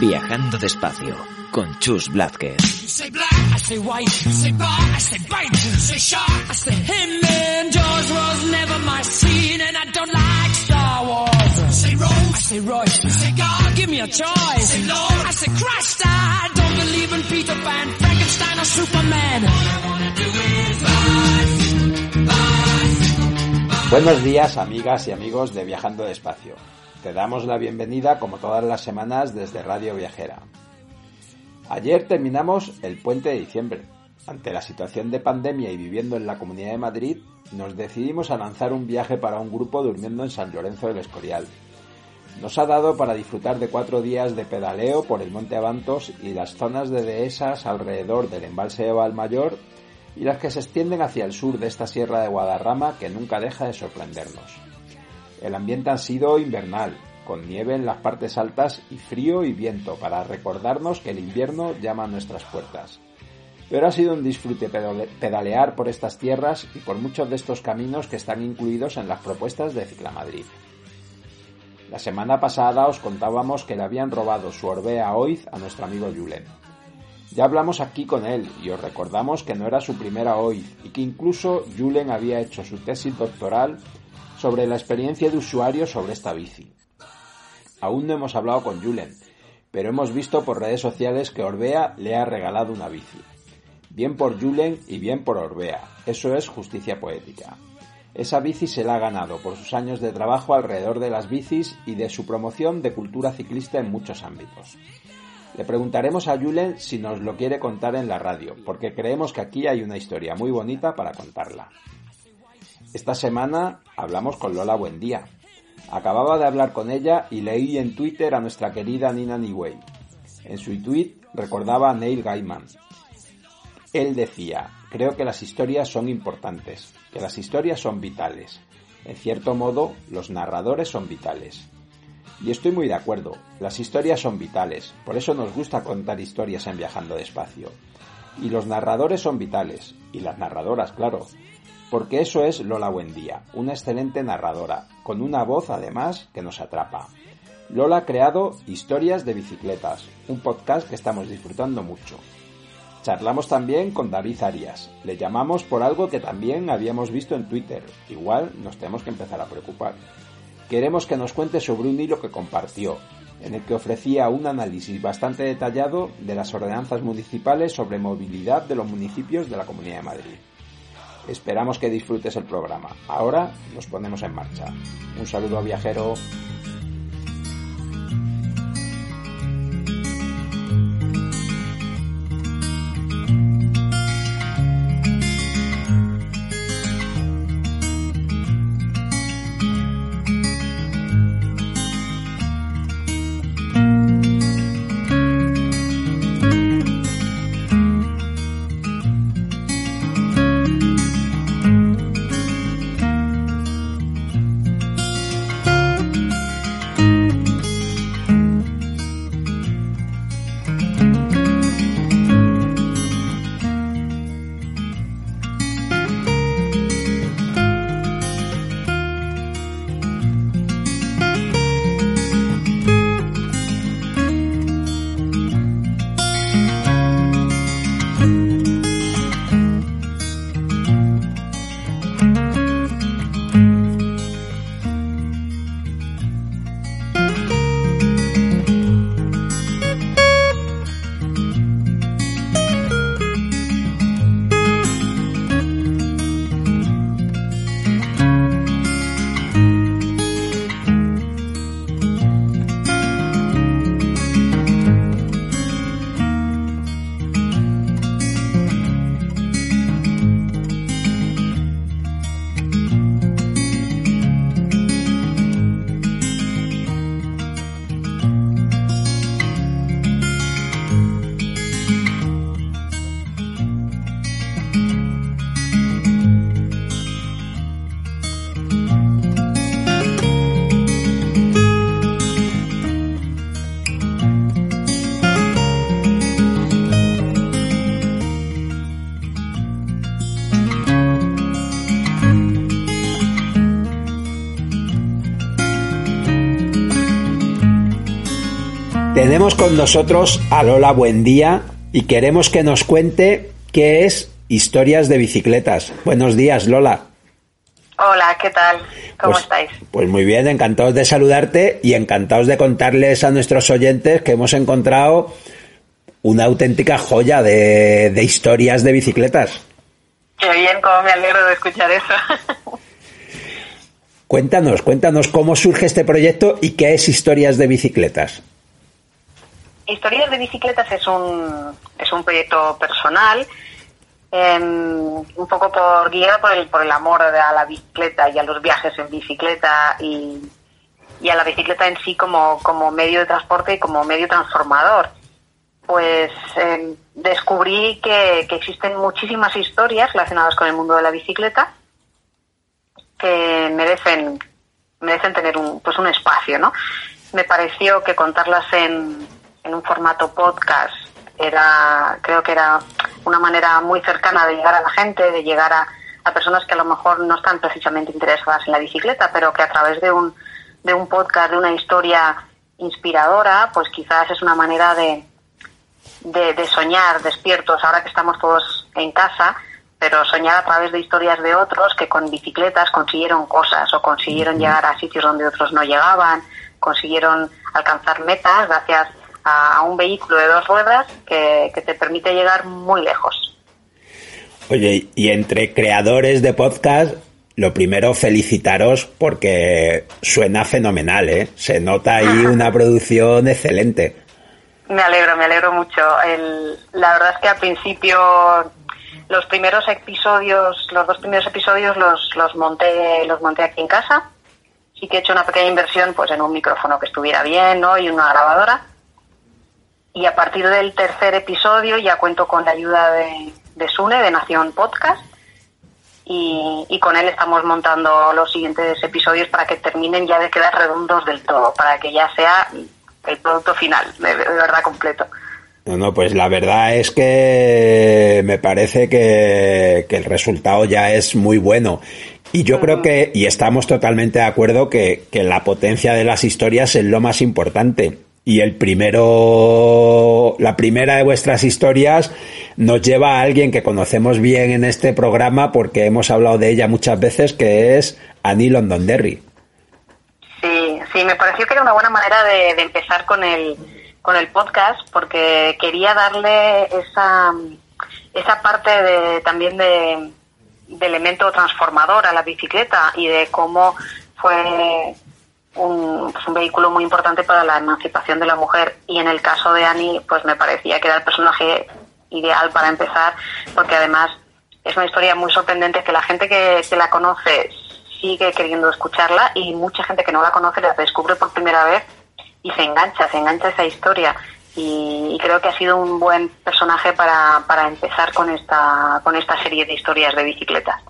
Viajando despacio con Chus Blázquez. You say black, I say white. You say bar, I say bite. You say shark, I say him. And Jaws was never my scene, and I don't like Star Wars. You say Rose, I say Royce. You say God, give me a choice. Say Lord, I say Christ. I don't believe in Peter Pan, Frankenstein, or Superman. All I wanna do is bicycle, bicycle. Buenos días amigas y amigos de Viajando Despacio. Te damos la bienvenida como todas las semanas desde Radio Viajera. Ayer terminamos el puente de diciembre. Ante la situación de pandemia y viviendo en la Comunidad de Madrid, nos decidimos a lanzar un viaje para un grupo durmiendo en San Lorenzo del Escorial. Nos ha dado para disfrutar de cuatro días de pedaleo por el Monte Avantos y las zonas de dehesas alrededor del embalse de Valmayor y las que se extienden hacia el sur de esta sierra de Guadarrama que nunca deja de sorprendernos. El ambiente ha sido invernal, con nieve en las partes altas y frío y viento para recordarnos que el invierno llama a nuestras puertas. Pero ha sido un disfrute pedalear por estas tierras y por muchos de estos caminos que están incluidos en las propuestas de Ciclamadrid. La semana pasada os contábamos que le habían robado su Orbea Oiz a nuestro amigo Julen. Ya hablamos aquí con él y os recordamos que no era su primera Oiz y que incluso Julen había hecho su tesis doctoral sobre la experiencia de usuario sobre esta bici. Aún no hemos hablado con Julen, pero hemos visto por redes sociales que Orbea le ha regalado una bici. Bien por Julen y bien por Orbea. Eso es justicia poética. Esa bici se la ha ganado por sus años de trabajo alrededor de las bicis y de su promoción de cultura ciclista en muchos ámbitos. Le preguntaremos a Julen si nos lo quiere contar en la radio, porque creemos que aquí hay una historia muy bonita para contarla. Esta semana hablamos con Lola Buendía. Acababa de hablar con ella y leí en Twitter a nuestra querida Nina Niway. En su tweet recordaba a Neil Gaiman. Él decía, creo que las historias son importantes, que las historias son vitales. En cierto modo, los narradores son vitales. Y estoy muy de acuerdo, las historias son vitales, por eso nos gusta contar historias en Viajando Despacio. Y los narradores son vitales, y las narradoras, claro, porque eso es Lola Buendía, una excelente narradora, con una voz además que nos atrapa. Lola ha creado Historias de Bicicletas, un podcast que estamos disfrutando mucho. Charlamos también con David Arias. Le llamamos por algo que también habíamos visto en Twitter. Igual nos tenemos que empezar a preocupar. Queremos que nos cuente sobre un hilo que compartió, en el que ofrecía un análisis bastante detallado de las ordenanzas municipales sobre movilidad de los municipios de la Comunidad de Madrid. Esperamos que disfrutes el programa. Ahora nos ponemos en marcha. Un saludo viajero. Tenemos con nosotros a Lola Buendía y queremos que nos cuente qué es Historias de Bicicletas. Buenos días, Lola. Hola, ¿qué tal? ¿Cómo Pues- estáis? Pues muy bien, encantados de saludarte y encantados de contarles a nuestros oyentes que hemos encontrado una auténtica joya de, de historias de bicicletas. Qué bien, cómo me alegro de escuchar eso. Cuéntanos, cuéntanos cómo surge este proyecto y qué es Historias de Bicicletas. Historias de bicicletas es un, es un proyecto personal, em, un poco por guiado por el, por el amor a la bicicleta y a los viajes en bicicleta y, y a la bicicleta en sí como, como medio de transporte y como medio transformador. Pues em, descubrí que, que existen muchísimas historias relacionadas con el mundo de la bicicleta que merecen merecen tener un pues un espacio no me pareció que contarlas en, en un formato podcast era creo que era una manera muy cercana de llegar a la gente de llegar a, a personas que a lo mejor no están precisamente interesadas en la bicicleta pero que a través de un de un podcast de una historia inspiradora pues quizás es una manera de de, de soñar despiertos ahora que estamos todos en casa pero soñar a través de historias de otros que con bicicletas consiguieron cosas o consiguieron llegar a sitios donde otros no llegaban, consiguieron alcanzar metas gracias a, un vehículo de dos ruedas que, que te permite llegar muy lejos. Oye, y entre creadores de podcast, lo primero felicitaros porque suena fenomenal, ¿eh? Se nota ahí una producción excelente. Me alegro, me alegro mucho. El- la verdad es que al principio los primeros episodios, los dos primeros episodios los, los monté, los monté aquí en casa. Sí que he hecho una pequeña inversión pues en un micrófono que estuviera bien, ¿no? Y una grabadora. Y a partir del tercer episodio ya cuento con la ayuda de, de Sune, de Nación Podcast. Y, y con él estamos montando los siguientes episodios para que terminen ya de quedar redondos del todo, para que ya sea el producto final, de, de verdad completo. No, no, pues la verdad es que me parece que, que el resultado ya es muy bueno. Y yo creo que, y estamos totalmente de acuerdo, que, que la potencia de las historias es lo más importante. Y el primero, la primera de vuestras historias nos lleva a alguien que conocemos bien en este programa porque hemos hablado de ella muchas veces, que es Annie Londonderry. Sí, sí, me pareció que era una buena manera de, de empezar con el, con el podcast porque quería darle esa, esa parte de, también de, de elemento transformador a la bicicleta y de cómo fue un, pues un vehículo muy importante para la emancipación de la mujer y en el caso de Annie pues me parecía que era el personaje ideal para empezar porque además es una historia muy sorprendente que la gente que, que la conoce sigue queriendo escucharla y mucha gente que no la conoce la descubre por primera vez y se engancha, se engancha esa historia y, y creo que ha sido un buen personaje para, para empezar con esta, con esta serie de historias de bicicletas.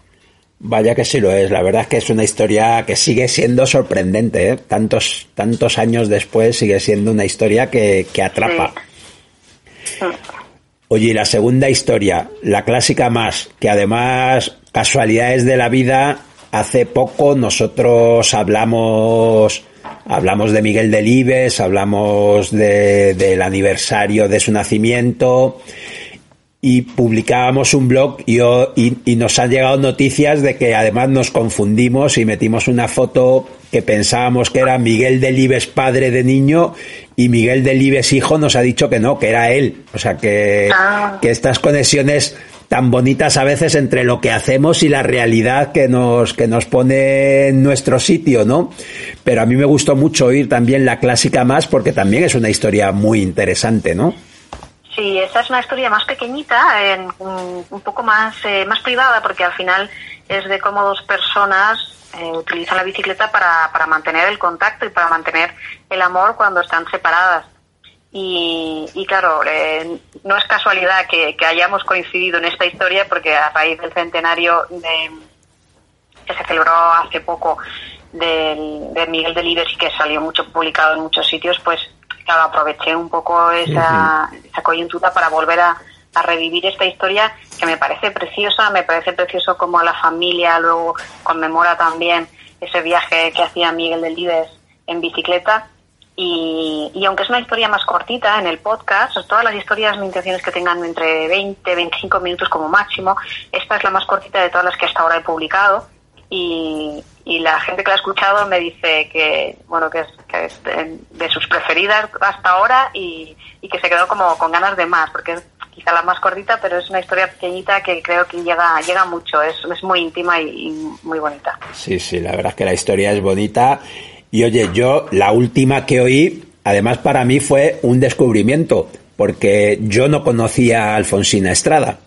Vaya que sí lo es, la verdad es que es una historia que sigue siendo sorprendente, ¿eh? tantos, tantos años después sigue siendo una historia que, que atrapa. Sí. Oye, y la segunda historia, la clásica más, que además, casualidades de la vida, hace poco nosotros hablamos, hablamos de Miguel Delibes, hablamos de, del aniversario de su nacimiento y publicábamos un blog y, yo- y, y nos han llegado noticias de que además nos confundimos y metimos una foto que pensábamos que era Miguel Delibes padre de niño y Miguel Delibes hijo nos ha dicho que no, que era él. O sea que, Ah. que estas conexiones tan bonitas a veces entre lo que hacemos y la realidad que nos, que nos pone en nuestro sitio, ¿no? Pero a mí me gustó mucho oír también la clásica más porque también es una historia muy interesante, ¿no? Sí, esta es una historia más pequeñita, en- un, poco más, eh, más privada, porque al final es de cómo dos personas eh, utilizan la bicicleta para, para mantener el contacto y para mantener el amor cuando están separadas. Y, y claro, eh, no es casualidad que, que hayamos coincidido en esta historia, porque a raíz del centenario de, que se celebró hace poco del, de Miguel Delibes y que salió mucho publicado en muchos sitios, pues claro, aproveché un poco esa, esa coyuntura para volver a, a revivir esta historia que me parece preciosa, me parece precioso como la familia luego conmemora también ese viaje que hacía Miguel Delibes en bicicleta Y, y, aunque es una historia más cortita en el podcast, todas las historias mi intención es que tengan entre 20 25 minutos como máximo. Esta es la más cortita de todas las que hasta ahora he publicado. Y, y la gente que la ha escuchado me dice que bueno que es, que es de, sus preferidas hasta ahora y, y, que se quedó como con ganas de más porque es quizá la más cortita pero es una historia pequeñita que creo que llega llega mucho es, es muy íntima y, y muy bonita sí sí la verdad es que la historia es bonita y oye, yo la última que oí, además para mí fue un descubrimiento, porque yo no conocía a Alfonsina Estrada.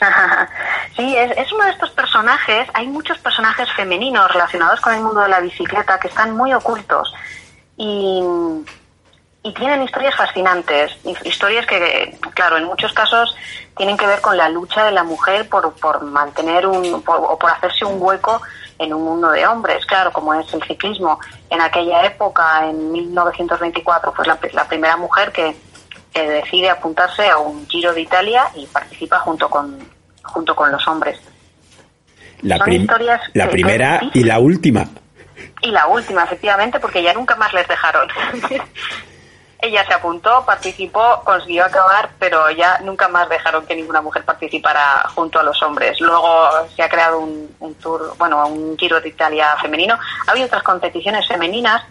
Sí, es, es, uno de estos personajes. Hay muchos personajes femeninos relacionados con el mundo de la bicicleta que están muy ocultos y, y tienen historias fascinantes. Historias que, claro, en muchos casos tienen que ver con la lucha de la mujer por, por mantener un, por, o por hacerse un hueco en un mundo de hombres, claro, como es el ciclismo. En aquella época, en 1924, pues la, la primera mujer que, que, decide apuntarse a un Giro de Italia y participa junto con, junto con los hombres. La, prim la que, primera y la última. Y la última, efectivamente, porque ya nunca más les dejaron. ella se apuntó, participó, consiguió acabar, pero ya nunca más dejaron que ninguna mujer participara junto a los hombres. Luego se ha creado un, un tour, bueno, un Giro de Italia femenino. Ha habido otras competiciones femeninas,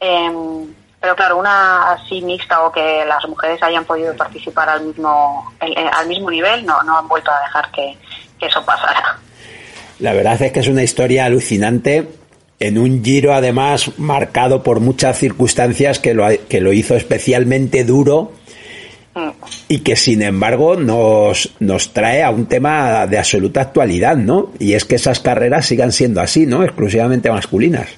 eh, pero claro, una así mixta o que las mujeres hayan podido participar al mismo, el, al mismo nivel, no, no han vuelto a dejar que, que eso pasara. La verdad es que es una historia alucinante en un giro además marcado por muchas circunstancias que lo, que lo hizo especialmente duro y que sin embargo nos, nos trae a un tema de absoluta actualidad, ¿no? Y es que esas carreras sigan siendo así, ¿no? Exclusivamente masculinas.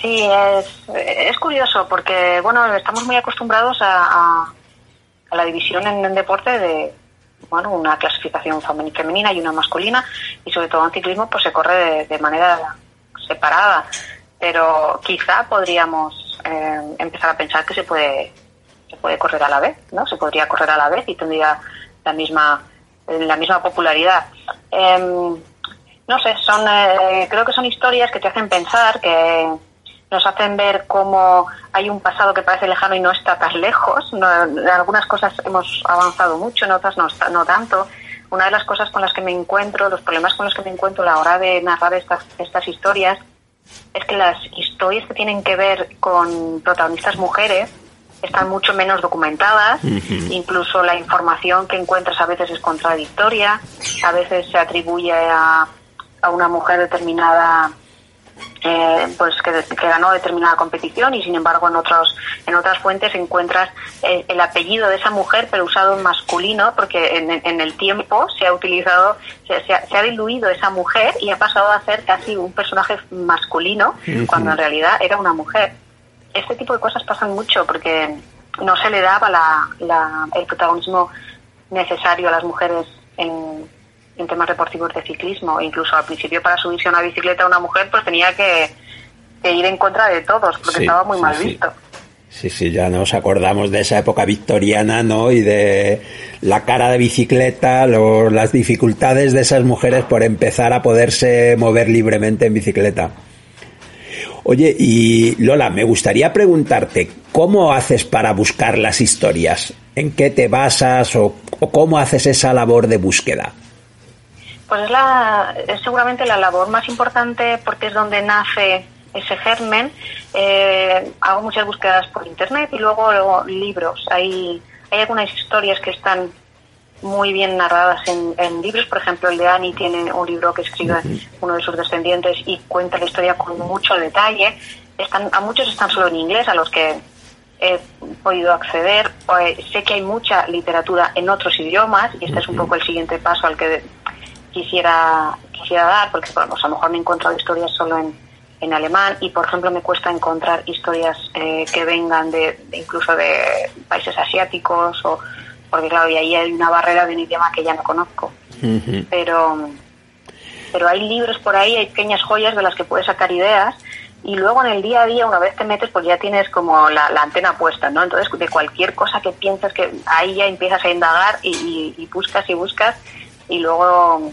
Sí, es, es curioso porque, bueno, estamos muy acostumbrados a, a, a la división en deporte de, bueno, una clasificación femenina y una masculina y sobre todo en ciclismo pues se corre de, de manera separada, pero quizá podríamos eh, empezar a pensar que se puede se puede correr a la vez, ¿no? Se podría correr a la vez y tendría la misma la misma popularidad. Eh, no sé, son eh, creo que son historias que te hacen pensar, que nos hacen ver cómo hay un pasado que parece lejano y no está tan lejos. No, en algunas cosas hemos avanzado mucho, en otras no, no tanto una de las cosas con las que me encuentro, los problemas con los que me encuentro a la hora de narrar estas, estas historias, es que las historias que tienen que ver con protagonistas mujeres están mucho menos documentadas, uh -huh. incluso la información que encuentras a veces es contradictoria, a veces se atribuye a, a una mujer determinada eh, pues que, que, ganó determinada competición y sin embargo en otros en otras fuentes encuentras eh, el apellido de esa mujer pero usado en masculino porque en, en el tiempo se ha utilizado se, se, ha, se, ha, diluido esa mujer y ha pasado a ser casi un personaje masculino uh -huh. cuando en realidad era una mujer este tipo de cosas pasan mucho porque no se le daba la, la, el protagonismo necesario a las mujeres en en temas deportivos de ciclismo. Incluso al principio para subirse a una bicicleta una mujer pues tenía que, que ir en contra de todos porque sí, estaba muy mal sí, visto. Sí, sí, ya nos acordamos de esa época victoriana, ¿no? Y de la cara de bicicleta, lo, las dificultades de esas mujeres por empezar a poderse mover libremente en bicicleta. Oye, y Lola, me gustaría preguntarte, ¿cómo haces para buscar las historias? ¿En qué te basas o, o cómo haces esa labor de búsqueda? Pues es, la, es seguramente la labor más importante porque es donde nace ese germen. Eh, hago muchas búsquedas por internet y luego, luego libros. Hay, hay algunas historias que están muy bien narradas en, en, libros. Por ejemplo, el de Annie tiene un libro que escribe uno de sus descendientes y cuenta la historia con mucho detalle. Están, a muchos están solo en inglés, a los que he podido acceder. Eh, sé que hay mucha literatura en otros idiomas y este es un poco el siguiente paso al que quisiera quisiera dar, porque bueno, pues a lo mejor me he encontrado historias solo en, en alemán y, por ejemplo, me cuesta encontrar historias eh, que vengan de, de, incluso de países asiáticos o porque claro, y ahí hay una barrera de un idioma que ya no conozco. Uh -huh. Pero pero hay libros por ahí, hay pequeñas joyas de las que puedes sacar ideas y luego en el día a día, una vez te metes, pues ya tienes como la, la antena puesta, ¿no? Entonces, de cualquier cosa que piensas que ahí ya empiezas a indagar y, y, y buscas y buscas y luego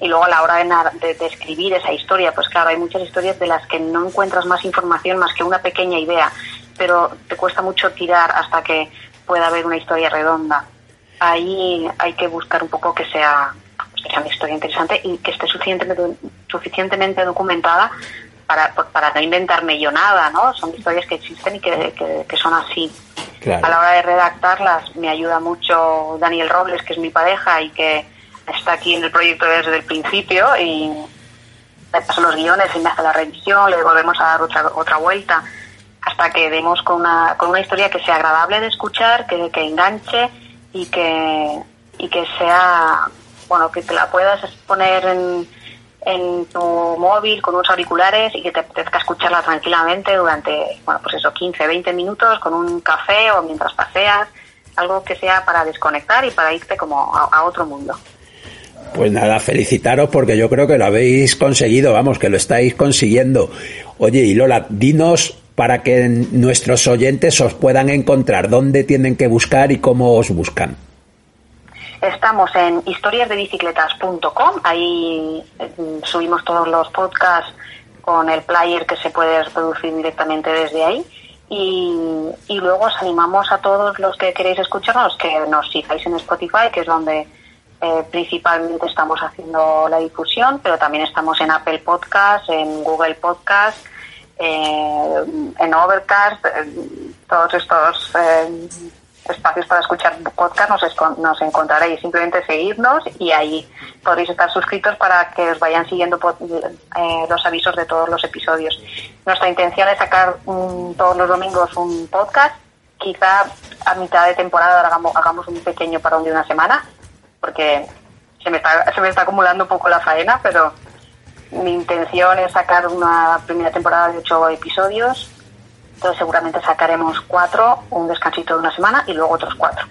y luego a la hora de, de, escribir esa historia, pues claro, hay muchas historias de las que no encuentras más información más que una pequeña idea, pero te cuesta mucho tirar hasta que pueda haber una historia redonda. Ahí hay que buscar un poco que sea, que sea una historia interesante y que esté suficientemente, suficientemente documentada para, para no inventarme yo nada, ¿no? Son historias que existen y que, que, son así. A la hora de redactarlas me ayuda mucho Daniel Robles, que es mi pareja y que está aquí en el proyecto desde el principio y le paso los guiones y me hace la revisión, le volvemos a dar otra, otra vuelta hasta que demos con una, con una historia que sea agradable de escuchar, que, que enganche y que, y que sea, bueno, que te la puedas poner en, en tu móvil con unos auriculares y que te apetezca escucharla tranquilamente durante, bueno, pues eso, 15, 20 minutos con un café o mientras paseas, algo que sea para desconectar y para irte como a, otro mundo. Pues nada, felicitaros porque yo creo que lo habéis conseguido, vamos, que lo estáis consiguiendo. Oye, y Lola, dinos para que nuestros oyentes os puedan encontrar, dónde tienen que buscar y cómo os buscan. Estamos en historiasdebicicletas.com, ahí eh, subimos todos los podcasts con el player que se puede reproducir directamente desde ahí. Y, luego os animamos a todos los que queréis escucharnos que nos sigáis en Spotify, que es donde eh, principalmente estamos haciendo la difusión, pero también estamos en Apple Podcast, en Google Podcast, eh, en Overcast, todos estos espacios para escuchar podcast nos, nos encontraréis. Simplemente seguirnos y ahí podréis estar suscritos para que os vayan siguiendo eh, los avisos de todos los episodios. Nuestra intención es sacar todos los domingos un podcast. Quizá a mitad de temporada hagamos, hagamos un pequeño parón de una semana, porque se me, está, se me está acumulando un poco la faena, pero mi intención es sacar una primera temporada de ocho episodios entonces seguramente sacaremos cuatro, un descansito de una semana y luego otros cuatro.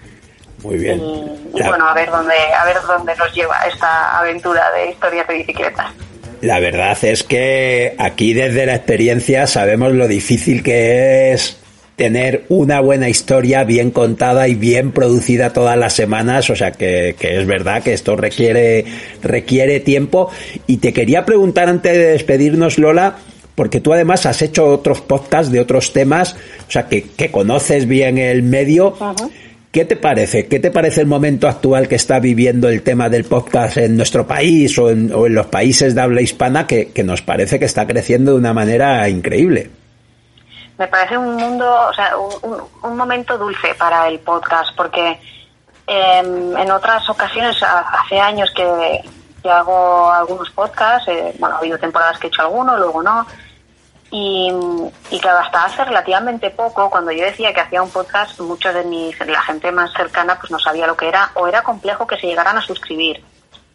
Muy bien. Y, bueno, a ver dónde, a ver dónde nos lleva esta aventura de historias de bicicletas. La verdad es que aquí desde la experiencia sabemos lo difícil que es tener una buena historia bien contada y bien producida todas las semanas, o sea que, que, es verdad que esto requiere, requiere tiempo. Y te quería preguntar antes de despedirnos, Lola, porque tú además has hecho otros podcasts de otros temas, o sea, que, conoces bien el medio. ¿Qué te parece? ¿Qué te parece el momento actual que está viviendo el tema del podcast en nuestro país o en, los países de habla hispana que, nos parece que está creciendo de una manera increíble? Me parece un mundo, o sea, un, momento dulce para el podcast porque em, en otras ocasiones, hace años que, hago algunos podcasts, eh, bueno, ha habido temporadas que he hecho alguno, luego no, y, y, claro, hasta hace relativamente poco, cuando yo decía que hacía un podcast, muchos de mis, la gente más cercana pues no sabía lo que era, o era complejo que se llegaran a suscribir,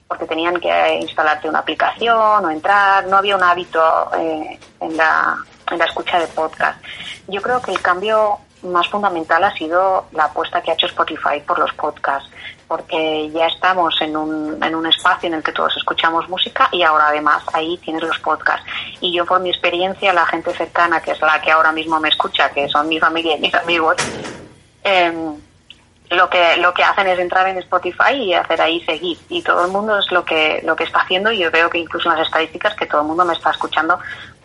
porque tenían que instalarte una aplicación o entrar, no había un hábito eh, en, la, en la escucha de podcast. Yo creo que el cambio más fundamental ha sido la apuesta que ha hecho Spotify por los podcasts porque ya estamos en un, en un espacio en el que todos escuchamos música y ahora además ahí tienes los podcasts. Y yo por mi experiencia, la gente cercana, que es la que ahora mismo me escucha, que son mi familia y mis amigos, em, lo que lo que hacen es entrar en Spotify y hacer ahí seguir y todo el mundo es lo que lo que está haciendo y yo veo que incluso en las estadísticas que todo el mundo me está escuchando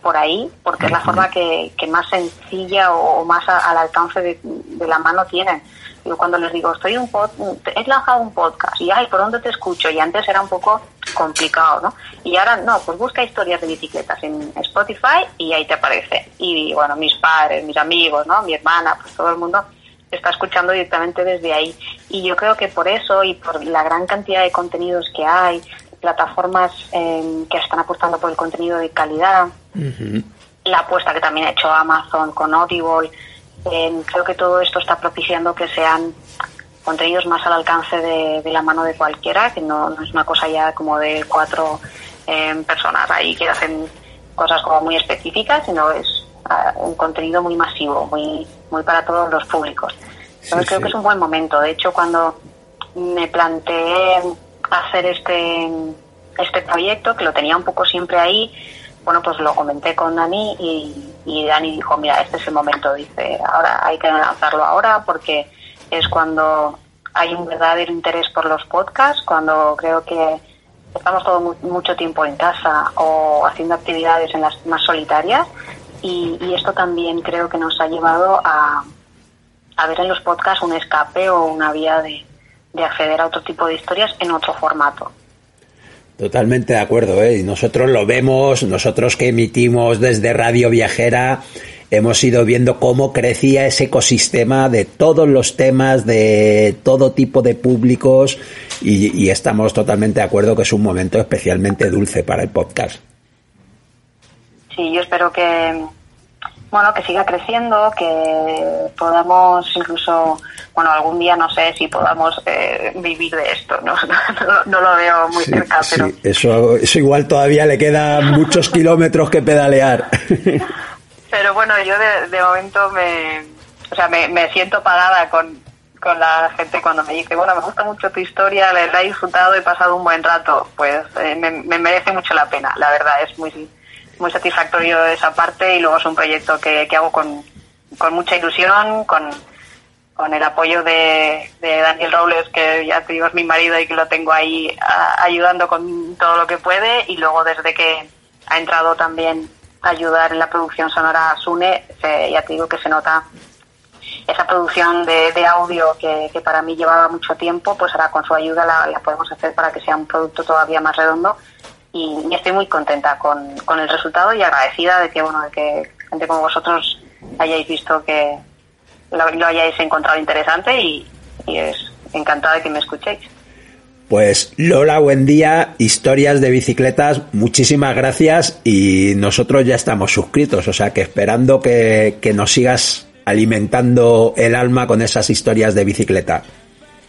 por ahí porque es la forma que, más sencilla o, más al alcance de, de la mano tienen yo cuando les digo, estoy un pod, he lanzado un podcast y, ay, ¿por dónde te escucho? Y antes era un poco complicado, ¿no? Y ahora, no, pues busca historias de bicicletas en Spotify y ahí te aparece. Y, bueno, mis padres, mis amigos, ¿no? Mi hermana, pues todo el mundo está escuchando directamente desde ahí. Y yo creo que por eso y por la gran cantidad de contenidos que hay, plataformas eh, que están apostando por el contenido de calidad, la apuesta que también ha hecho Amazon con Audible, creo que todo esto está propiciando que sean contenidos más al alcance de, la mano de cualquiera, que no, es una cosa ya como de cuatro em, personas ahí que hacen cosas como muy específicas, sino es ah, un contenido muy masivo, muy, muy para todos los públicos. Entonces creo que es un buen momento. De hecho, cuando me planteé hacer este, este proyecto, que lo tenía un poco siempre ahí, bueno, pues lo comenté con Dani y, Dani dijo, mira, este es el momento, dice, ahora hay que lanzarlo ahora porque es cuando hay un verdadero interés por los podcasts, cuando creo que estamos todo mucho tiempo en casa o haciendo actividades en las más solitarias y, esto también creo que nos ha llevado a, a, ver en los podcasts un escape o una vía de, de acceder a otro tipo de historias en otro formato. Totalmente de acuerdo, ¿eh? nosotros lo vemos, nosotros que emitimos desde Radio Viajera, hemos ido viendo cómo crecía ese ecosistema de todos los temas, de todo tipo de públicos, y, estamos totalmente de acuerdo que es un momento especialmente dulce para el podcast. Sí, yo espero que, bueno, que siga creciendo, que podamos incluso, bueno, algún día no sé si podamos eh, vivir de esto, ¿no? No, lo veo muy cerca, pero... eso, eso igual todavía le quedan muchos kilómetros que pedalear. Pero bueno, yo de, momento me, o sea, me, siento pagada con, con la gente cuando me dice, bueno, me gusta mucho tu historia, la he disfrutado, he pasado un buen rato, pues eh, me, me merece mucho la pena, la verdad, es muy muy satisfactorio esa parte y luego es un proyecto que, hago con, mucha ilusión, con, el apoyo de, Daniel Robles, que ya te digo es mi marido y que lo tengo ahí ayudando con todo lo que puede. Y luego desde que ha entrado también a ayudar en la producción sonora Sune, ya te digo que se nota esa producción de, audio que, para mí llevaba mucho tiempo, pues ahora con su ayuda la podemos hacer para que sea un producto todavía más redondo. Y, estoy muy contenta con, con, el resultado y agradecida de que, bueno, de que gente como vosotros hayáis visto que lo, hayáis encontrado interesante y, es encantada de que me escuchéis. Pues Lola, buen día, historias de bicicletas, muchísimas gracias y nosotros ya estamos suscritos, o sea que esperando que, que nos sigas alimentando el alma con esas historias de bicicleta.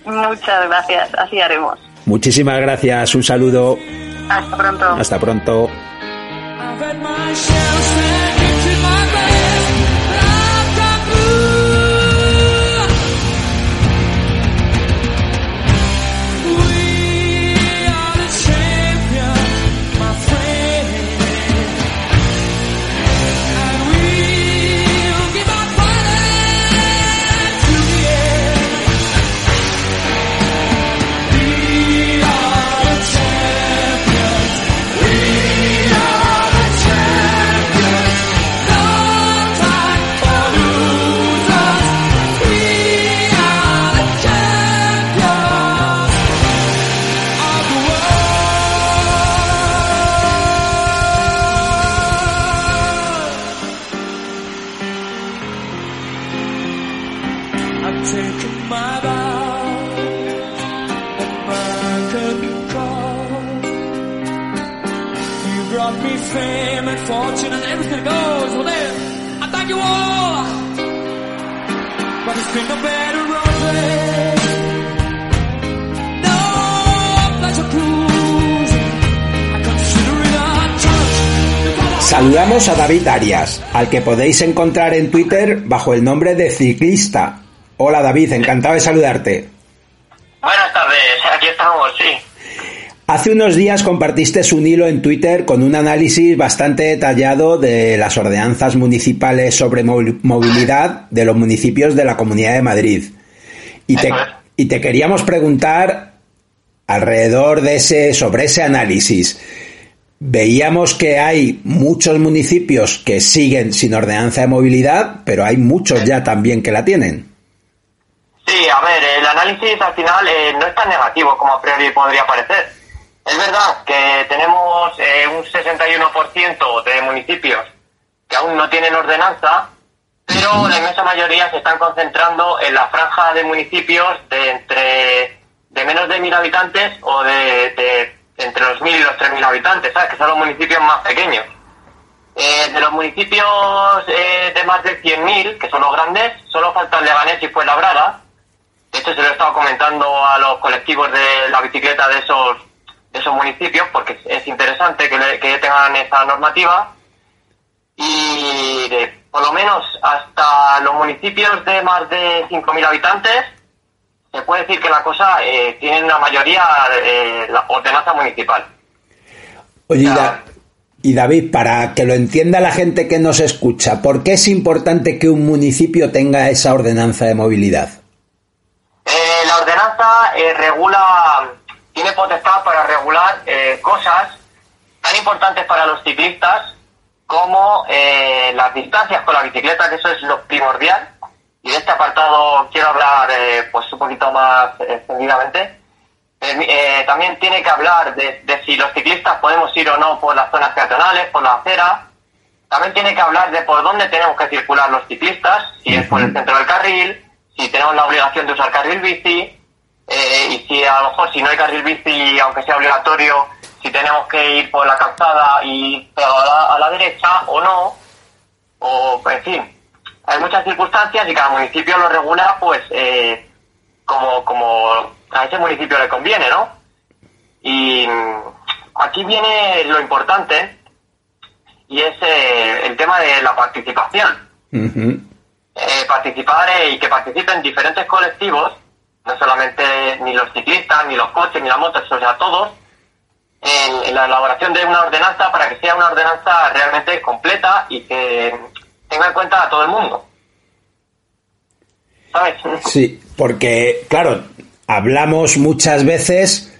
Muchas gracias, así haremos. Muchísimas gracias, un saludo. Hasta pronto. Hasta pronto. Saludamos a David Arias, al que podéis encontrar en Twitter bajo el nombre de Ciclista. Hola David, encantado de saludarte. Buenas tardes, aquí estamos, sí. Hace unos días compartiste un hilo en Twitter con un análisis bastante detallado de las ordenanzas municipales sobre movilidad de los municipios de la Comunidad de Madrid. Y te, y te queríamos preguntar alrededor de ese, sobre ese análisis veíamos que hay muchos municipios que siguen sin ordenanza de movilidad, pero hay muchos ya también que la tienen. Sí, a ver, el análisis al final eh, no es tan negativo como a priori podría parecer. Es verdad que tenemos eh, un 61% de municipios que aún no tienen ordenanza, pero la inmensa mayoría se están concentrando en la franja de municipios de entre de menos de mil habitantes o de entre los 1.000 y los 3.000 habitantes, ¿sabes? Que son los municipios más pequeños. Eh, de los municipios eh, de más de 100.000, que son los grandes, solo faltan Leganés y Fuenlabrada. De hecho, se lo he estado comentando a los colectivos de la bicicleta de esos, de esos municipios, porque es interesante que, que tengan esta normativa. Y por lo menos hasta los municipios de más de 5.000 habitantes, se puede decir que la cosa eh, tiene una mayoría eh, la ordenanza municipal. Oye, y David, para que lo entienda la gente que nos escucha, ¿por qué es importante que un municipio tenga esa ordenanza de movilidad? Eh, la ordenanza regula, tiene potestad para regular eh, cosas tan importantes para los ciclistas como eh, las distancias con la bicicleta, que eso es lo primordial. Y de este apartado quiero hablar eh, pues un poquito más extendidamente. también tiene que hablar de, de, si los ciclistas podemos ir o no por las zonas peatonales, por la acera. También tiene que hablar de por dónde tenemos que circular los ciclistas, si es por el centro del carril, si tenemos la obligación de usar carril bici, eh, y si a lo mejor si no hay carril bici, aunque sea obligatorio, si tenemos que ir por la calzada y pegado a la, derecha o no, o en fin, hay muchas circunstancias y cada municipio lo regula pues eh, como, como a ese municipio le conviene, ¿no? Y mm, aquí viene lo importante y es eh, el tema de la participación. participar y que participen diferentes colectivos no solamente ni los ciclistas, ni los coches, ni las motos, o sea, todos, en, la elaboración de una ordenanza para que sea una ordenanza realmente completa y que tenga en cuenta a todo el mundo. ¿Sabes? Sí, porque, claro, hablamos muchas veces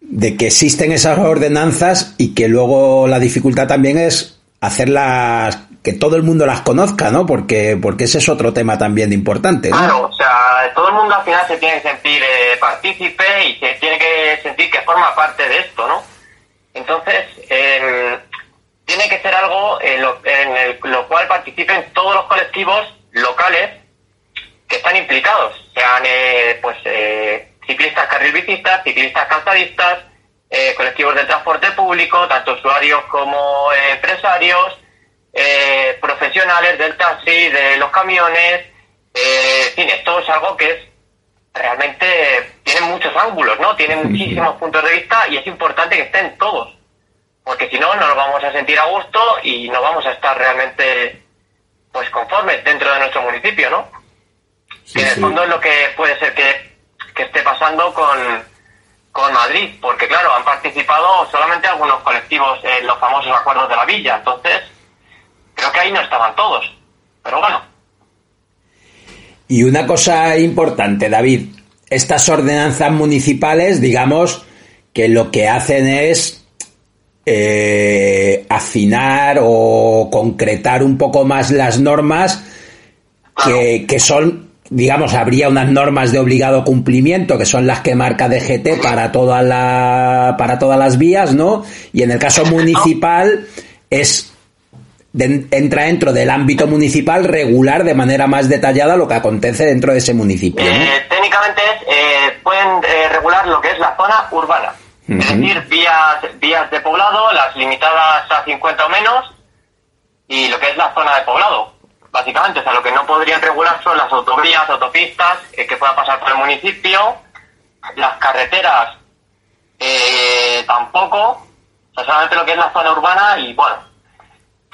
de que existen esas ordenanzas y que luego la dificultad también es hacerlas que todo el mundo las conozca, ¿no? Porque, porque ese es otro tema también importante. ¿no? Claro, o sea, todo el mundo al final se tiene que sentir eh, partícipe y se tiene que sentir que forma parte de esto, ¿no? Entonces, eh, tiene que ser algo en lo, en lo cual participen todos los colectivos locales que están implicados, sean eh, pues eh, ciclistas carrilbicistas, ciclistas calzadistas, eh, colectivos de transporte público, tanto usuarios como empresarios, eh, profesionales del taxi, de los camiones, eh, en fin, esto es algo que es realmente tiene muchos ángulos, ¿no? Tiene muchísimos puntos de vista y es importante que estén todos, porque si no, no nos vamos a sentir a gusto y no vamos a estar realmente pues conformes dentro de nuestro municipio, ¿no? y en el fondo es lo que puede ser que, que esté pasando con, con Madrid, porque claro, han participado solamente algunos colectivos en los famosos acuerdos de la villa, entonces Creo que ahí no estaban todos, pero bueno. Y una cosa importante, David, estas ordenanzas municipales, digamos, que lo que hacen es eh, afinar o concretar un poco más las normas que, que, son, digamos, habría unas normas de obligado cumplimiento que son las que marca DGT para toda la, para todas las vías, ¿no? Y en el caso municipal es entra dentro del ámbito municipal regular de manera más detallada lo que acontece dentro de ese municipio. Eh, técnicamente eh, pueden eh, regular lo que es la zona urbana, es decir, vías, vías de poblado, las limitadas a 50 o menos, y lo que es la zona de poblado, básicamente. O sea, lo que no podrían regular son las autovías, autopistas que puedan pasar por el municipio, las carreteras tampoco, o sea, solamente lo que es la zona urbana y bueno,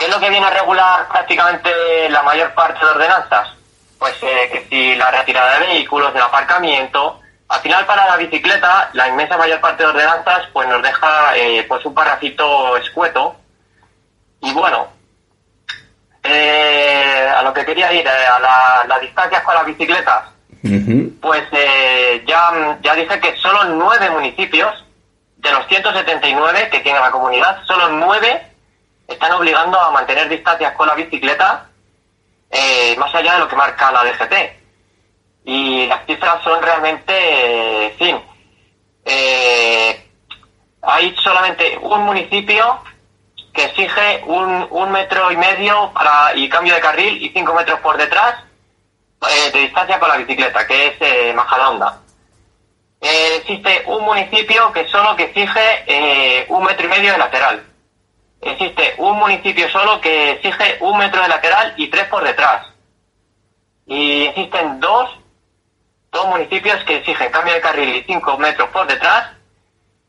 ¿Qué es lo que viene a regular prácticamente la mayor parte de ordenanzas? Pues eh, que si la retirada de vehículos, del aparcamiento, al final para la bicicleta, la inmensa mayor parte de ordenanzas pues nos deja eh, pues un parrafito escueto. Y bueno, eh, a lo que quería ir, a la, las distancias con las bicicletas, pues ya, ya dice que solo nueve municipios de los 179 que tiene la comunidad, solo nueve están obligando a mantener distancias con la bicicleta eh, más allá de lo que marca la DGT. Y las cifras son realmente, en fin, eh, hay solamente un municipio que exige un, un metro y medio para y cambio de carril y cinco metros por detrás eh, de distancia con la bicicleta, que es eh, Majadahonda. existe un municipio que solo que exige un metro y medio de lateral existe un municipio solo que exige un metro de lateral y tres por detrás. Y existen dos, dos municipios que exigen cambio de carril y cinco metros por detrás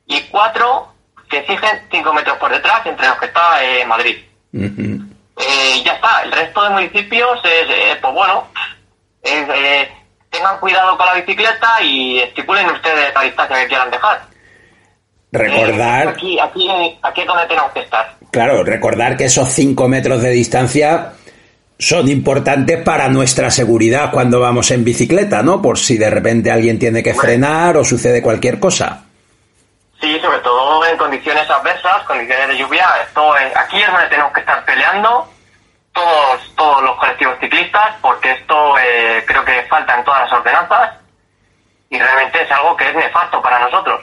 y cuatro que exigen cinco metros por detrás entre los que está eh, Madrid. Eh, ya está, el resto de municipios es, eh, pues bueno, tengan cuidado con la bicicleta y estipulen ustedes la distancia que quieran dejar. Recordar. aquí, aquí, aquí es donde tenemos que estar. Claro, recordar que esos 5 metros de distancia son importantes para nuestra seguridad cuando vamos en bicicleta, ¿no? Por si de repente alguien tiene que frenar o sucede cualquier cosa. Sí, sobre todo en condiciones adversas, condiciones de lluvia. Esto es, aquí es donde tenemos que estar peleando todos, todos los colectivos ciclistas, porque esto eh, creo que falta en todas las ordenanzas y realmente es algo que es nefasto para nosotros.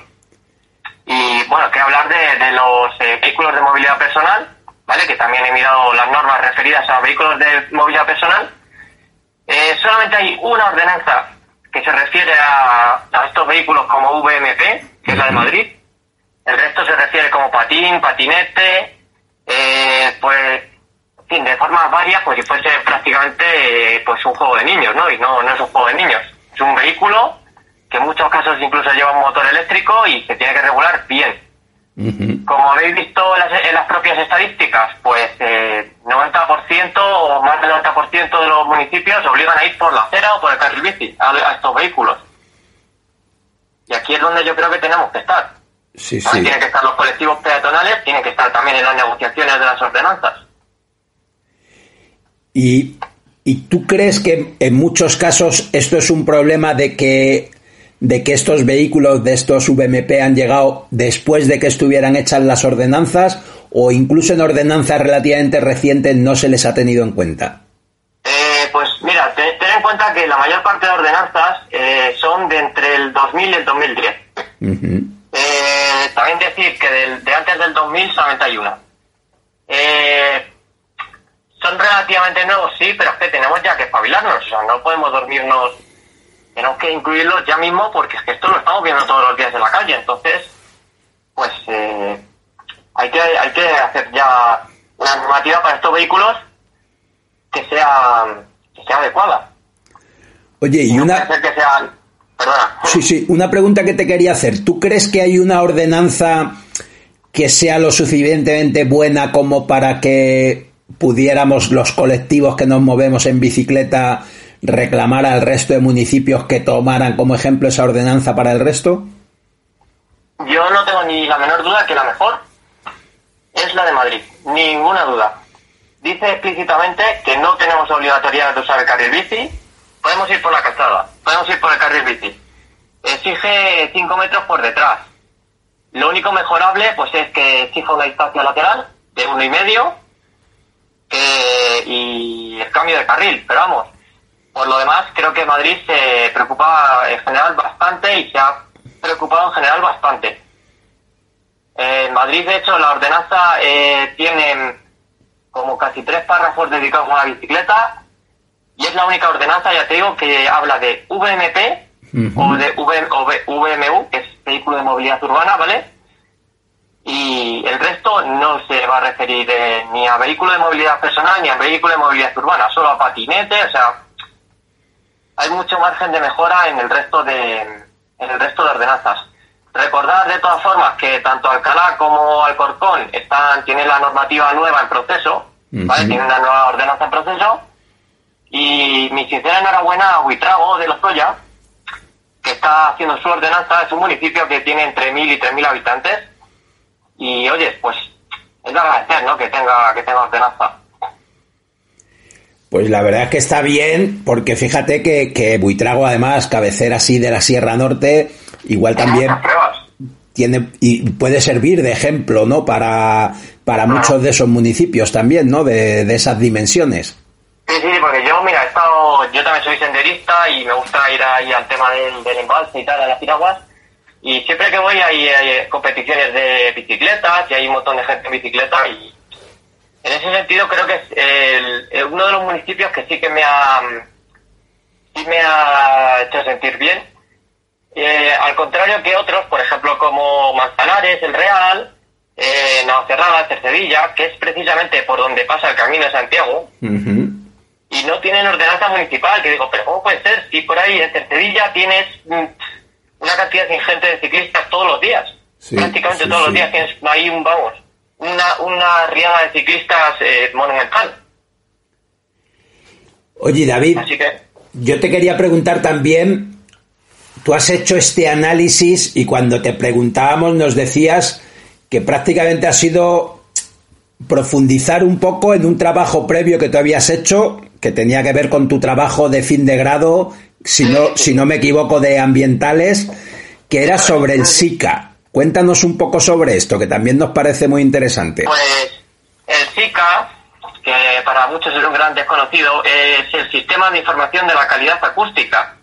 Y bueno, que hablar de, de los eh, vehículos de movilidad personal, ¿vale? Que también he mirado las normas referidas a vehículos de movilidad personal. Eh, solamente hay una ordenanza que se refiere a, a estos vehículos como VMP, que es la de Madrid. El resto se refiere como patín, patinete, eh, pues, en fin, de formas varias, pues si fuese prácticamente eh, pues un juego de niños, ¿no? Y no, no es un juego de niños. Es un vehículo que en muchos casos incluso lleva un motor eléctrico y se tiene que regular bien. Como habéis visto en las, en las propias estadísticas, pues eh, 90% o más del 90% de los municipios obligan a ir por la acera o por el carril bici a, a estos vehículos. Y aquí es donde yo creo que tenemos que estar. Sí, sí. tienen que estar los colectivos peatonales, tienen que estar también en las negociaciones de las ordenanzas. ¿Y, ¿Y tú crees que en muchos casos esto es un problema de que, de que estos vehículos de estos VMP han llegado después de que estuvieran hechas las ordenanzas o incluso en ordenanzas relativamente recientes no se les ha tenido en cuenta? Eh, pues mira, te- ten en cuenta que la mayor parte de ordenanzas eh, son de entre el 2000 y el 2010. Ujú. Eh, también decir que del- de antes del 2000 solamente hay una. Eh, son relativamente nuevos, sí, pero es que tenemos ya que espabilarnos, o sea, no podemos dormirnos, tenemos que incluirlos ya mismo porque es que esto lo estamos viendo todos los días en la calle, entonces, pues eh, hay, que, hay que hacer ya una normativa para estos vehículos que sea, que sea adecuada. Oye, y No una... puede ser que sean... Perdona. Sí, sí, una pregunta que te quería hacer. ¿Tú crees que hay una ordenanza que sea lo suficientemente buena como para que pudiéramos los colectivos que nos movemos en bicicleta reclamar al resto de municipios que tomaran como ejemplo esa ordenanza para el resto? Yo no tengo ni la menor duda que la mejor es la de Madrid, ninguna duda. Dice explícitamente que no tenemos obligatoriedad de usar el carril bici, podemos ir por la calzada, podemos ir por el carril bici. Exige 5 metros por detrás. Lo único mejorable pues es que exige una distancia lateral de uno y medio eh, y el cambio de carril, pero vamos, por lo demás, creo que Madrid se preocupa en general bastante y se ha preocupado en general bastante. Eh, En Madrid, de hecho, la ordenanza eh, tiene como casi tres párrafos dedicados a la bicicleta y es la única ordenanza, ya te digo, que habla de VMP o de V- o V- VMU, que es vehículo de movilidad urbana, ¿vale? Y el resto no se va a referir eh, ni a vehículo de movilidad personal ni a vehículo de movilidad urbana, solo a patinete, o sea, hay mucho margen de mejora en el resto de en el resto de ordenanzas. Recordar de todas formas que tanto Alcalá como Alcorcón están tienen la normativa nueva en proceso. Tienen una nueva ordenanza en proceso y mi sincera enhorabuena a Huitrago de Lozoya que está haciendo su ordenanza, es un municipio que tiene entre 1.000 y 3.000 habitantes y oye, pues es de agradecer, ¿no? Que tenga que tenga ordenanza. Pues la verdad es que está bien, porque fíjate que, que Buitrago, además, cabecera así de la Sierra Norte, igual también tiene y puede servir de ejemplo, ¿no? Para, para muchos de esos municipios también, ¿no? De, de esas dimensiones. Sí, sí, porque yo, mira, he estado, yo también soy senderista y me gusta ir ahí al tema del, del embalse y tal, a las piraguas. Y siempre que voy hay, hay competiciones de bicicletas y hay un montón de gente en bicicleta y en ese sentido creo que es el- el- uno de los municipios que sí que me ha, sí me ha hecho sentir bien. Eh, al contrario que otros, por ejemplo, como Manzanares, El Real, eh, Navacerrada, Cercedilla, que es precisamente por donde pasa el camino de Santiago, Ujú. y no tienen ordenanza municipal, que digo, pero ¿cómo puede ser si por ahí en Cercedilla tienes mm, una cantidad ingente de ciclistas todos los días? Sí, Prácticamente sí, todos sí. los días tienes ahí un, vamos, una, una riada de ciclistas eh, monumental. Oye, David, Así que, yo te quería preguntar también, tú has hecho este análisis y cuando te preguntábamos nos decías que prácticamente ha sido profundizar un poco en un trabajo previo que tú habías hecho, que tenía que ver con tu trabajo de fin de grado, si no, si no me equivoco, de ambientales, que era sobre el SICA. Cuéntanos un poco sobre esto, que también nos parece muy interesante. Pues el SICA, que para muchos es un gran desconocido, es el Sistema de Información de la Calidad Acústica.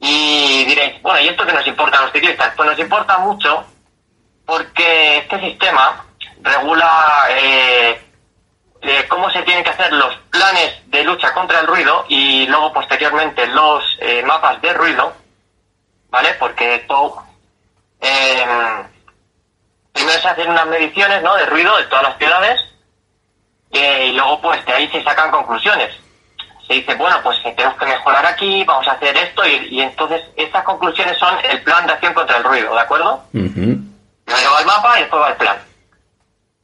Y diréis, bueno, ¿y esto qué nos importa a los ciclistas? Pues nos importa mucho porque este sistema regula eh, eh, cómo se tienen que hacer los planes de lucha contra el ruido y luego posteriormente los eh, mapas de ruido, ¿vale? Porque todo, eh, primero se hacen unas mediciones, ¿no? De ruido de todas las ciudades eh, y luego pues de ahí se sacan conclusiones. Se dice, bueno, pues tenemos que mejorar aquí, vamos a hacer esto y, y entonces estas conclusiones son el plan de acción contra el ruido, ¿de acuerdo? Ujú. Primero va el mapa y después va el plan.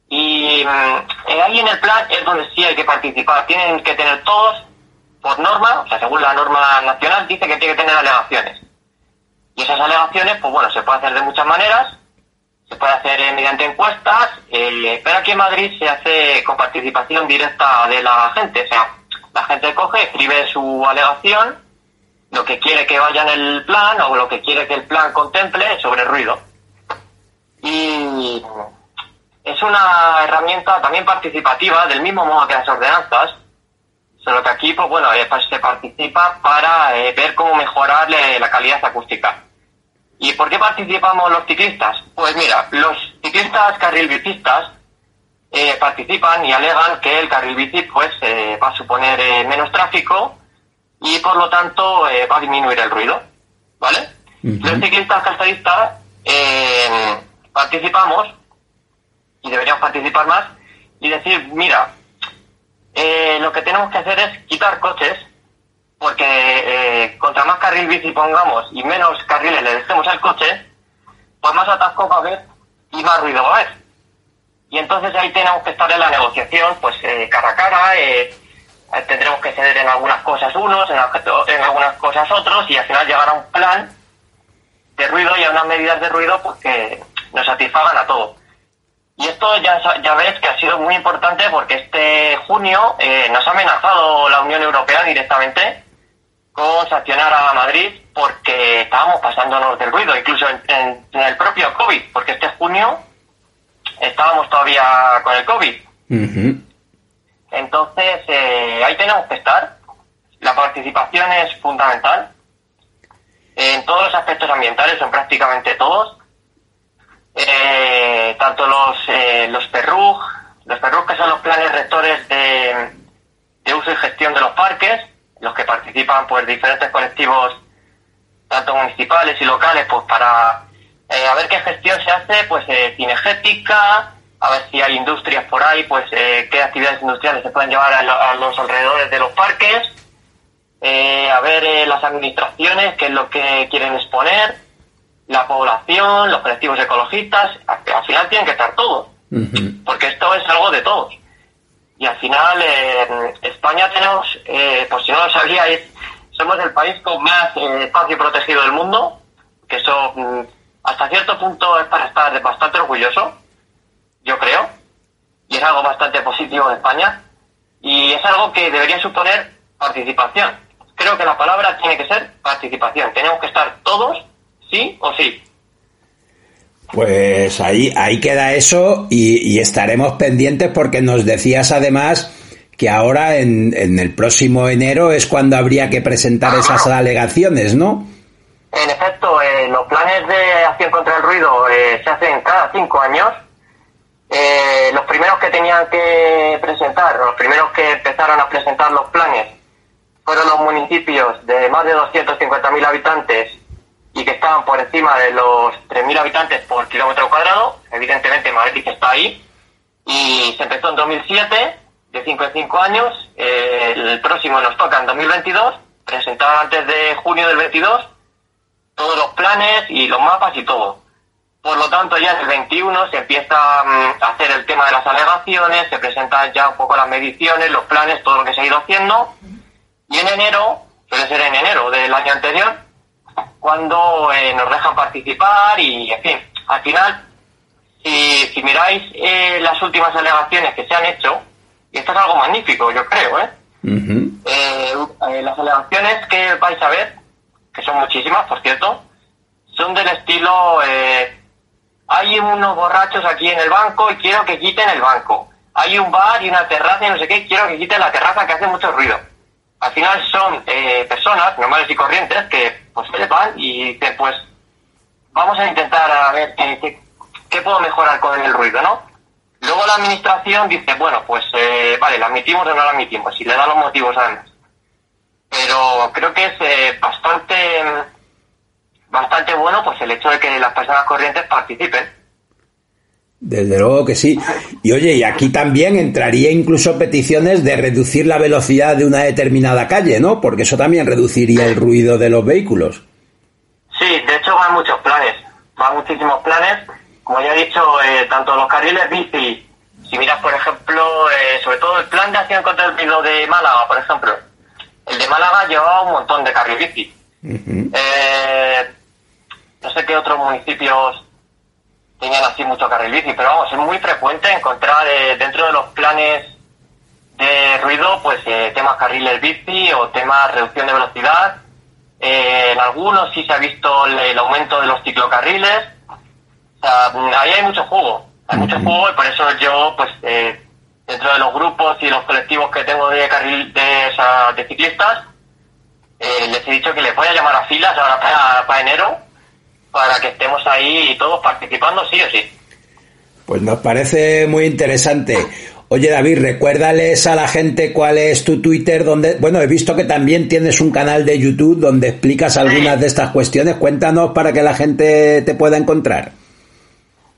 Y mm, eh, ahí en el plan es donde sí hay que participar. Tienen que tener todos, por norma, o sea, según la norma nacional, dice que tiene que tener alegaciones. Y esas alegaciones, pues bueno, se puede hacer de muchas maneras. Se puede hacer eh, mediante encuestas, eh, pero aquí en Madrid se hace con participación directa de la gente. O sea, la gente coge, escribe su alegación, lo que quiere que vaya en el plan o lo que quiere que el plan contemple sobre ruido. Y es una herramienta también participativa, del mismo modo que las ordenanzas, solo que aquí, pues bueno, eh, se participa para ver cómo mejorar la calidad acústica. ¿Y por qué participamos los ciclistas? Pues mira, los ciclistas carril bicistas eh, participan y alegan que el carril bici pues eh, va a suponer eh, menos tráfico y por lo tanto eh, va a disminuir el ruido, ¿vale? Los ciclistas calzadistas eh, participamos y deberíamos participar más y decir, mira, eh, lo que tenemos que hacer es quitar coches porque eh, contra más carril bici pongamos y menos carriles le dejemos al coche, pues más atasco va a haber y más ruido va a haber. Y entonces ahí tenemos que estar en la negociación, pues eh, cara a cara, eh, eh, tendremos que ceder en algunas cosas unos, en, en algunas cosas otros y al final llegar a un plan de ruido y a unas medidas de ruido pues que nos satisfagan a todos. Y esto ya ves que ha sido muy importante porque este junio eh, nos ha amenazado la Unión Europea directamente sancionar a Madrid porque estábamos pasándonos del ruido, incluso en, en- en el propio COVID, porque este junio estábamos todavía con el COVID. Entonces, eh, ahí tenemos que estar. La participación es fundamental en todos los aspectos ambientales, en prácticamente todos. Eh, tanto los, eh, los PERRUG, los PERRUG que son los planes rectores de, de uso y gestión de los parques, los que participan pues diferentes colectivos, tanto municipales y locales, pues para eh, a ver qué gestión se hace, pues eh, cinegética, a ver si hay industrias por ahí, pues eh, qué actividades industriales se pueden llevar a, lo- a los alrededores de los parques, eh, a ver eh, las administraciones, qué es lo que quieren exponer, la población, los colectivos ecologistas, al, al final tienen que estar todos, porque esto es algo de todos. Y al final, eh, España tenemos, eh, por si no lo sabíais, somos el país con más eh, espacio protegido del mundo, que eso mm, hasta cierto punto es para estar bastante orgulloso, yo creo, y es algo bastante positivo de España, y es algo que debería suponer participación. Creo que la palabra tiene que ser participación. Tenemos que estar todos, sí o sí. Pues ahí, ahí queda eso y, y estaremos pendientes porque nos decías además que ahora en, en el próximo enero es cuando habría que presentar esas alegaciones, ¿no? En efecto, eh, los planes de acción contra el ruido eh, se hacen cada cinco años. Eh, los primeros que tenían que presentar, los primeros que empezaron a presentar los planes, fueron los municipios de más de 250.000 habitantes y que estaban por encima de los 3.000 habitantes por kilómetro cuadrado. Evidentemente Madrid está ahí. Y se empezó en 2007, de 5 en 5 años. Eh, el próximo nos toca en 2022, presentar antes de junio del 22 todos los planes y los mapas y todo. Por lo tanto, ya en el 21 se empieza mm, a hacer el tema de las alegaciones, se presentan ya un poco las mediciones, los planes, todo lo que se ha ido haciendo. Y en enero, suele ser en enero del año anterior, cuando eh, nos dejan participar y, en fin, al final, si, si miráis eh, las últimas alegaciones que se han hecho, y esto es algo magnífico, yo creo, ¿eh? Eh, las alegaciones que vais a ver, que son muchísimas, por cierto, son del estilo, hay unos borrachos aquí en el banco y quiero que quiten el banco. Hay un bar y una terraza y no sé qué, quiero que quiten la terraza que hace mucho ruido. Al final son personas normales y corrientes que pues van y dicen pues vamos a intentar a ver qué, qué, puedo mejorar con el ruido, ¿no? Luego la administración dice, bueno, pues eh, vale, ¿la admitimos o no la admitimos? Y le da los motivos además. Pero creo que es eh, bastante bastante bueno pues el hecho de que las personas corrientes participen. Desde luego que sí. Y oye, y aquí también entraría incluso peticiones de reducir la velocidad de una determinada calle, ¿no? Porque eso también reduciría el ruido de los vehículos. Sí, de hecho van muchos planes, van muchísimos planes. Como ya he dicho, eh, tanto los carriles bici, si miras, por ejemplo, eh, sobre todo el plan de acción contra el ruido de Málaga, por ejemplo, el de Málaga llevaba un montón de carriles bici. eh, no sé qué otros municipios tenían así mucho carril bici, pero vamos, es muy frecuente encontrar eh, dentro de los planes de ruido, pues eh, temas carriles bici o temas reducción de velocidad. Eh, en algunos sí se ha visto el, aumento de los ciclocarriles. O sea, ahí hay mucho juego, hay mucho juego y por eso yo, pues, dentro de los grupos y los colectivos que tengo de carril de, de ciclistas, les he dicho que les voy a llamar a filas ahora para, para enero para que estemos ahí todos participando, sí o sí. Pues nos parece muy interesante. Oye David, recuérdales a la gente cuál es tu Twitter, donde, bueno, he visto que también tienes un canal de YouTube donde explicas algunas de estas cuestiones. Cuéntanos para que la gente te pueda encontrar.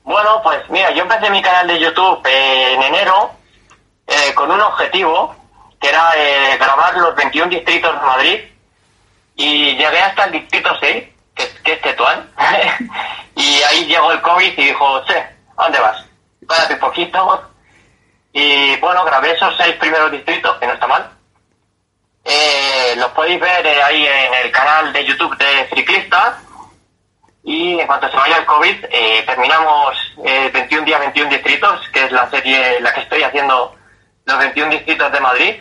Bueno, pues mira, yo empecé mi canal de YouTube en enero eh, con un objetivo que era eh, grabar los 21 distritos de Madrid y llegué hasta el distrito 6 que, que es Tetuán. y ahí llegó el COVID y dijo, che, ¿a dónde vas? Párate un poquito. Y bueno, grabé esos seis primeros distritos, que no está mal. Eh, los podéis ver eh, ahí en el canal de YouTube de Ciclista. Y en cuanto se vaya el COVID, eh, terminamos 21 días, 21 distritos, que es la serie la que estoy haciendo los 21 distritos de Madrid.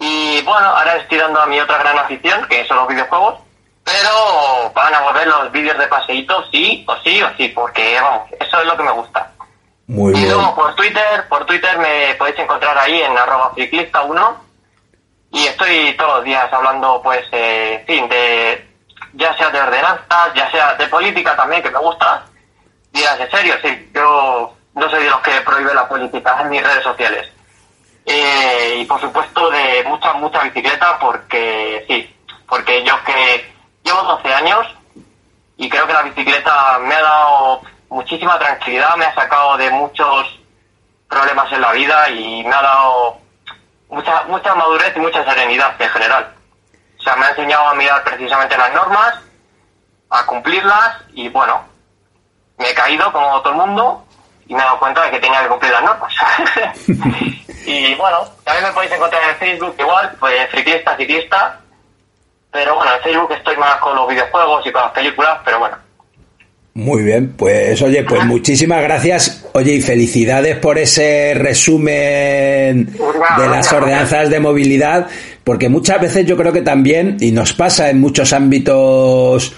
Y bueno, ahora estoy dando a mi otra gran afición, que son los videojuegos. Pero van a volver los vídeos de paseitos sí o sí o sí, porque vamos, eso es lo que me gusta. Muy y bien. luego por Twitter, por Twitter me podéis encontrar ahí en arroba ciclista 1 y estoy todos los días hablando pues, eh, en fin, de ya sea de ordenanzas, ya sea de política también, que me gusta. Días en serio, sí, yo no soy de los que prohíbe la política en mis redes sociales. Eh, y por supuesto de mucha, mucha bicicleta porque sí, porque yo que Llevo 12 años y creo que la bicicleta me ha dado muchísima tranquilidad, me ha sacado de muchos problemas en la vida y me ha dado mucha, mucha madurez y mucha serenidad en general. O sea, me ha enseñado a mirar precisamente las normas, a cumplirlas y bueno, me he caído como todo el mundo y me he dado cuenta de que tenía que cumplir las normas. y bueno, también me podéis encontrar en Facebook igual, pues ciclista, ciclista, pero bueno, en Facebook estoy más con los videojuegos y con las películas, pero bueno. Muy bien, pues oye, pues muchísimas gracias. Oye, y felicidades por ese resumen de las ordenanzas de movilidad, porque muchas veces yo creo que también, y nos pasa en muchos ámbitos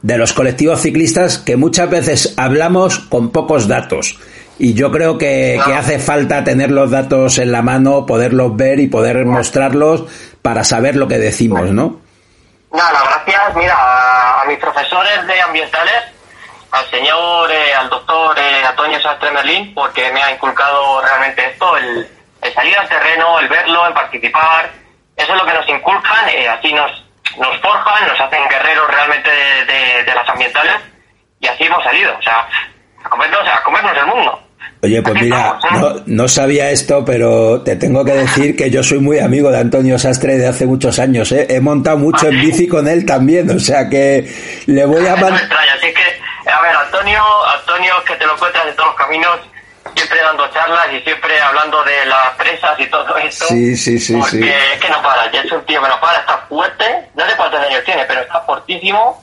de los colectivos ciclistas, que muchas veces hablamos con pocos datos. Y yo creo que, que hace falta tener los datos en la mano, poderlos ver y poder mostrarlos para saber lo que decimos, ¿no? Nada, gracias, mira, a, mis profesores de ambientales, al señor, eh, al doctor eh, Antonio Sastre Merlín, porque me ha inculcado realmente esto, el, salir al terreno, el verlo, el participar, eso es lo que nos inculcan, eh, así nos, nos forjan, nos hacen guerreros realmente de, de, las ambientales, y así hemos salido, o sea, a comernos, a comernos el mundo. Oye, pues mira, no, no, sabía esto, pero te tengo que decir que yo soy muy amigo de Antonio Sastre de hace muchos años. ¿eh? He montado mucho en bici con él también, o sea que le voy a... Man... así que, a ver, Antonio, Antonio, que te lo encuentras en todos los caminos, siempre dando charlas y siempre hablando de las presas y todo esto. Sí, sí, sí. Porque sí. es que no para, ya es un tío que no para, está fuerte, no sé cuántos años tiene, pero está fortísimo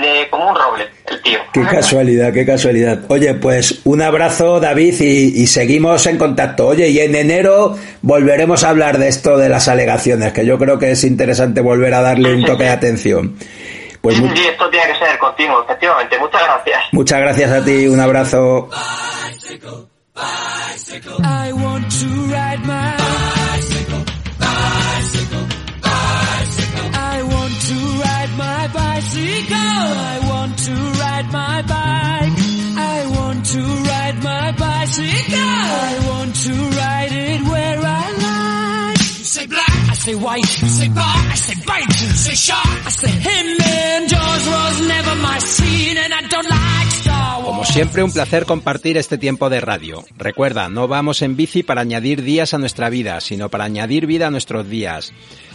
de, como un roble, el tío. Qué casualidad, qué casualidad. Oye, pues un abrazo, David, y, y, seguimos en contacto. Oye, y en enero volveremos a hablar de esto de las alegaciones, que yo creo que es interesante volver a darle un toque de atención. Pues sí, sí, esto tiene que ser continuo, efectivamente. Muchas gracias. muchas gracias a ti, un abrazo. I want to ride my I want to ride my bike. I want to ride my. I want to ride it where I like. Say black, I say white. Say I say say I say him. And and I don't like. Como siempre, un placer compartir este tiempo de radio. Recuerda, no vamos en bici para añadir días a nuestra vida, sino para añadir vida a nuestros días.